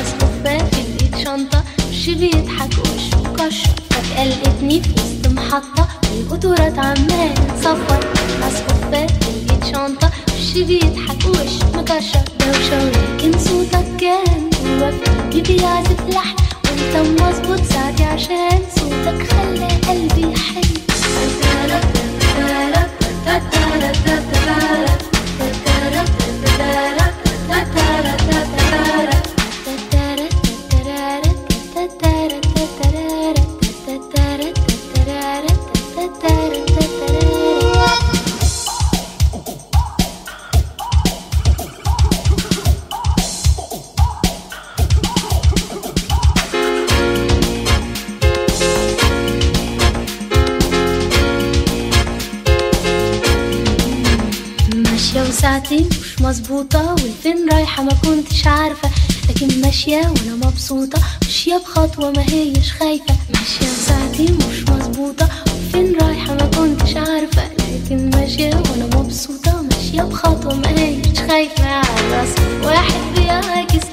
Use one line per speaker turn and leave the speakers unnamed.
كفاف في الإيد شنطة وش بيضحك وشه مكشر فجأة لقيتني في وسط محطة والقدرات عمالة تصفر كفاف في الإيد شنطة وش بيضحك وشه مكشر دوشة ولكن صوتك كان جوا في بيعزف لحن وانت مظبوط ساعتي عشان صوتك خلى قلبي يحن. مظبوطة والفين رايحة ما كنتش عارفة. لكن ماشية وأنا مبسوطة ماشية بخطوة ما هيش خايفة. ماشية ساعتي مش مظبوطة والفين رايحة ما كنتش عارفة. لكن ماشية وأنا مبسوطة ماشية بخطوة ما هيش خايفة. على راسي واحد بيعاكس